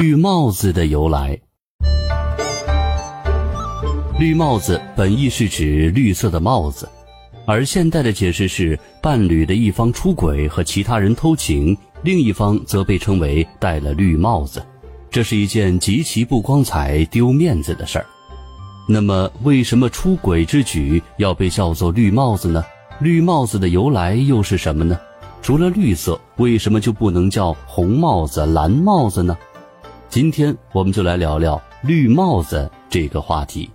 绿帽子的由来。绿帽子本意是指绿色的帽子，而现代的解释是伴侣的一方出轨和其他人偷情，另一方则被称为戴了绿帽子，这是一件极其不光彩、丢面子的事儿。那么，为什么出轨之举要被叫做绿帽子呢？绿帽子的由来又是什么呢？除了绿色，为什么就不能叫红帽子、蓝帽子呢？今天我们就来聊聊绿帽子这个话题。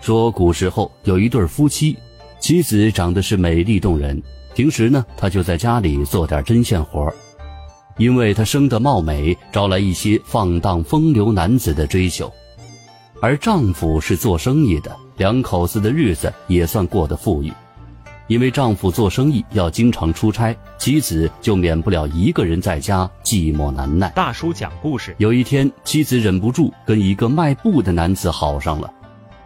说古时候有一对夫妻，妻子长得是美丽动人，平时呢，她就在家里做点针线活因为她生得貌美，招来一些放荡风流男子的追求。而丈夫是做生意的，两口子的日子也算过得富裕。因为丈夫做生意要经常出差，妻子就免不了一个人在家寂寞难耐。大叔讲故事。有一天，妻子忍不住跟一个卖布的男子好上了。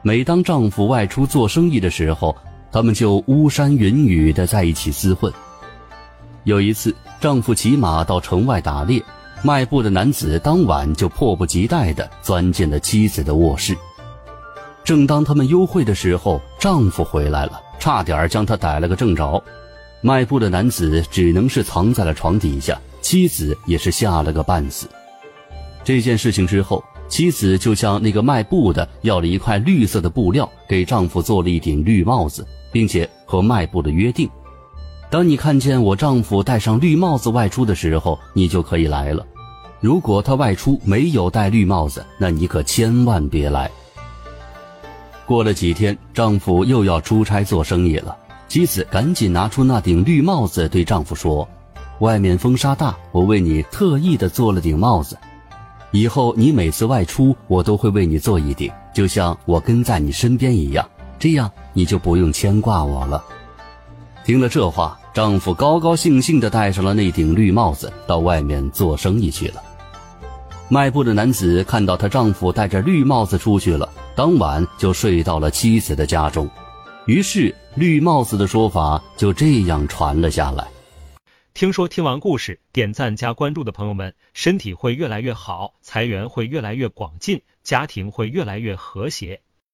每当丈夫外出做生意的时候，他们就巫山云雨的在一起厮混。有一次，丈夫骑马到城外打猎，卖布的男子当晚就迫不及待地钻进了妻子的卧室。正当他们幽会的时候，丈夫回来了，差点将他逮了个正着。卖布的男子只能是藏在了床底下，妻子也是吓了个半死。这件事情之后。妻子就向那个卖布的要了一块绿色的布料，给丈夫做了一顶绿帽子，并且和卖布的约定：当你看见我丈夫戴上绿帽子外出的时候，你就可以来了；如果他外出没有戴绿帽子，那你可千万别来。过了几天，丈夫又要出差做生意了，妻子赶紧拿出那顶绿帽子，对丈夫说：“外面风沙大，我为你特意的做了顶帽子。”以后你每次外出，我都会为你做一顶，就像我跟在你身边一样，这样你就不用牵挂我了。听了这话，丈夫高高兴兴地戴上了那顶绿帽子，到外面做生意去了。卖布的男子看到她丈夫戴着绿帽子出去了，当晚就睡到了妻子的家中，于是绿帽子的说法就这样传了下来。听说听完故事，点赞加关注的朋友们，身体会越来越好，财源会越来越广进，家庭会越来越和谐。